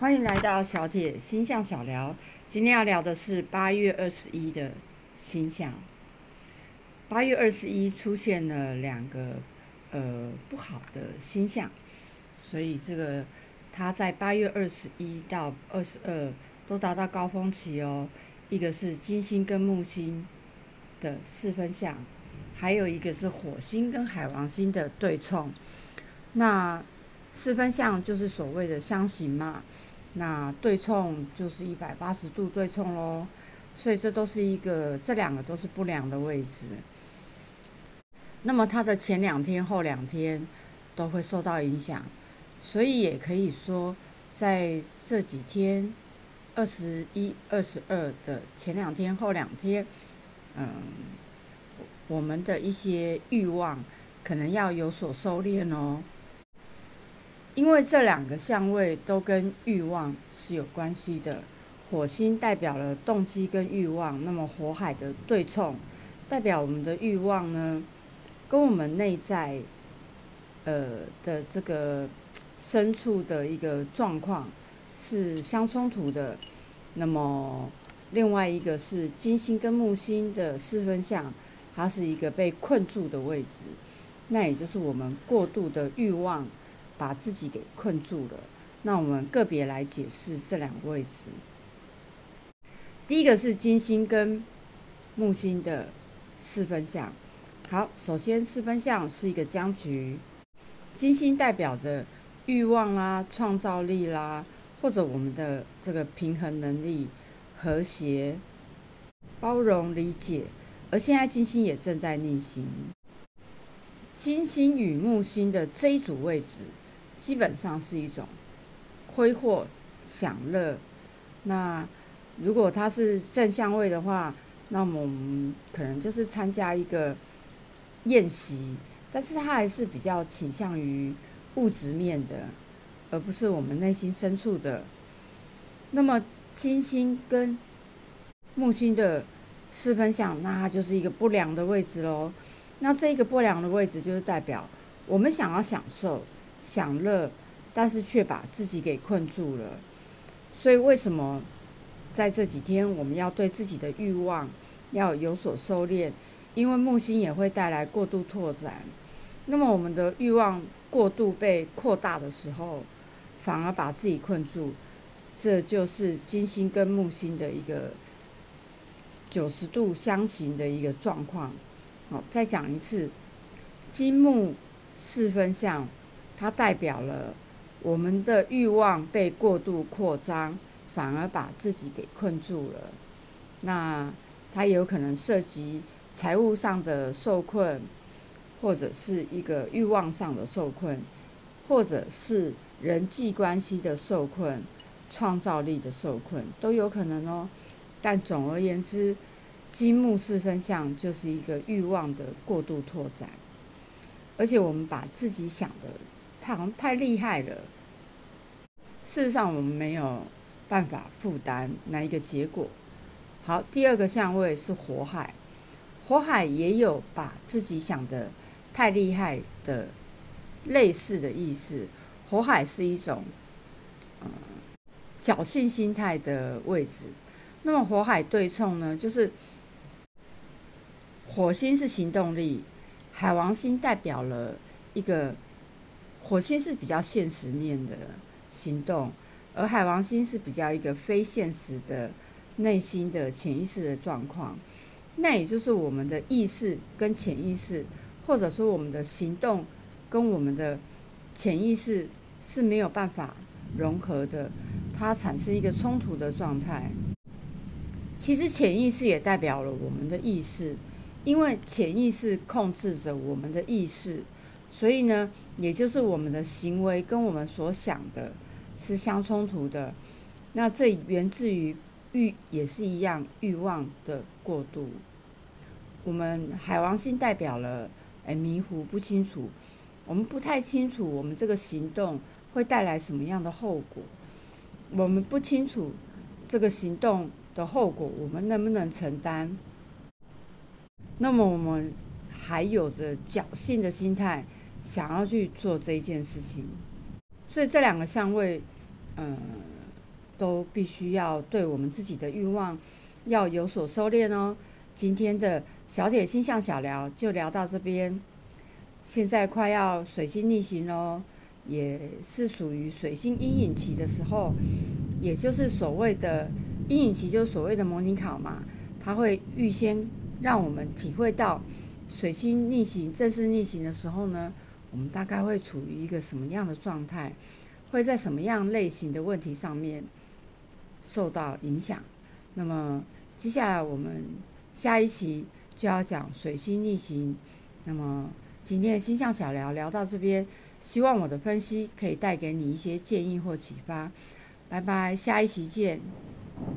欢迎来到小铁星象小聊。今天要聊的是八月二十一的星象。八月二十一出现了两个呃不好的星象，所以这个它在八月二十一到二十二都达到高峰期哦。一个是金星跟木星的四分相，还有一个是火星跟海王星的对冲。那四分相就是所谓的相刑嘛。那对冲就是一百八十度对冲喽，所以这都是一个，这两个都是不良的位置。那么它的前两天、后两天都会受到影响，所以也可以说，在这几天，二十一、二十二的前两天、后两天，嗯，我们的一些欲望可能要有所收敛哦。因为这两个相位都跟欲望是有关系的，火星代表了动机跟欲望，那么火海的对冲代表我们的欲望呢，跟我们内在呃的这个深处的一个状况是相冲突的。那么另外一个是金星跟木星的四分相，它是一个被困住的位置，那也就是我们过度的欲望。把自己给困住了。那我们个别来解释这两个位置。第一个是金星跟木星的四分相。好，首先四分相是一个僵局，金星代表着欲望啦、创造力啦，或者我们的这个平衡能力、和谐、包容、理解。而现在金星也正在逆行，金星与木星的这一组位置。基本上是一种挥霍享乐。那如果它是正相位的话，那么我们可能就是参加一个宴席，但是它还是比较倾向于物质面的，而不是我们内心深处的。那么金星跟木星的四分相，那它就是一个不良的位置喽。那这个不良的位置就是代表我们想要享受。享乐，但是却把自己给困住了。所以，为什么在这几天我们要对自己的欲望要有所收敛？因为木星也会带来过度拓展。那么，我们的欲望过度被扩大的时候，反而把自己困住。这就是金星跟木星的一个九十度相形的一个状况。好，再讲一次，金木四分相。它代表了我们的欲望被过度扩张，反而把自己给困住了。那它有可能涉及财务上的受困，或者是一个欲望上的受困，或者是人际关系的受困、创造力的受困，都有可能哦。但总而言之，金木四分相就是一个欲望的过度拓展，而且我们把自己想的。太厉害了。事实上，我们没有办法负担那一个结果。好，第二个相位是火海，火海也有把自己想的太厉害的类似的意思。火海是一种嗯侥幸心态的位置。那么火海对冲呢，就是火星是行动力，海王星代表了一个。火星是比较现实面的行动，而海王星是比较一个非现实的内心的潜意识的状况。那也就是我们的意识跟潜意识，或者说我们的行动跟我们的潜意识是没有办法融合的，它产生一个冲突的状态。其实潜意识也代表了我们的意识，因为潜意识控制着我们的意识。所以呢，也就是我们的行为跟我们所想的是相冲突的。那这源自于欲，也是一样欲望的过度。我们海王星代表了，哎，迷糊不清楚，我们不太清楚我们这个行动会带来什么样的后果。我们不清楚这个行动的后果，我们能不能承担？那么我们还有着侥幸的心态。想要去做这一件事情，所以这两个相位，嗯，都必须要对我们自己的欲望要有所收敛哦。今天的小姐星象小聊就聊到这边，现在快要水星逆行喽，也是属于水星阴影期的时候，也就是所谓的阴影期，就是所谓的模拟考嘛，它会预先让我们体会到水星逆行、正式逆行的时候呢，我们大概会处于一个什么样的状态。会在什么样类型的问题上面受到影响？那么接下来我们下一期就要讲水星逆行。那么今天的星象小聊聊到这边，希望我的分析可以带给你一些建议或启发。拜拜，下一期见。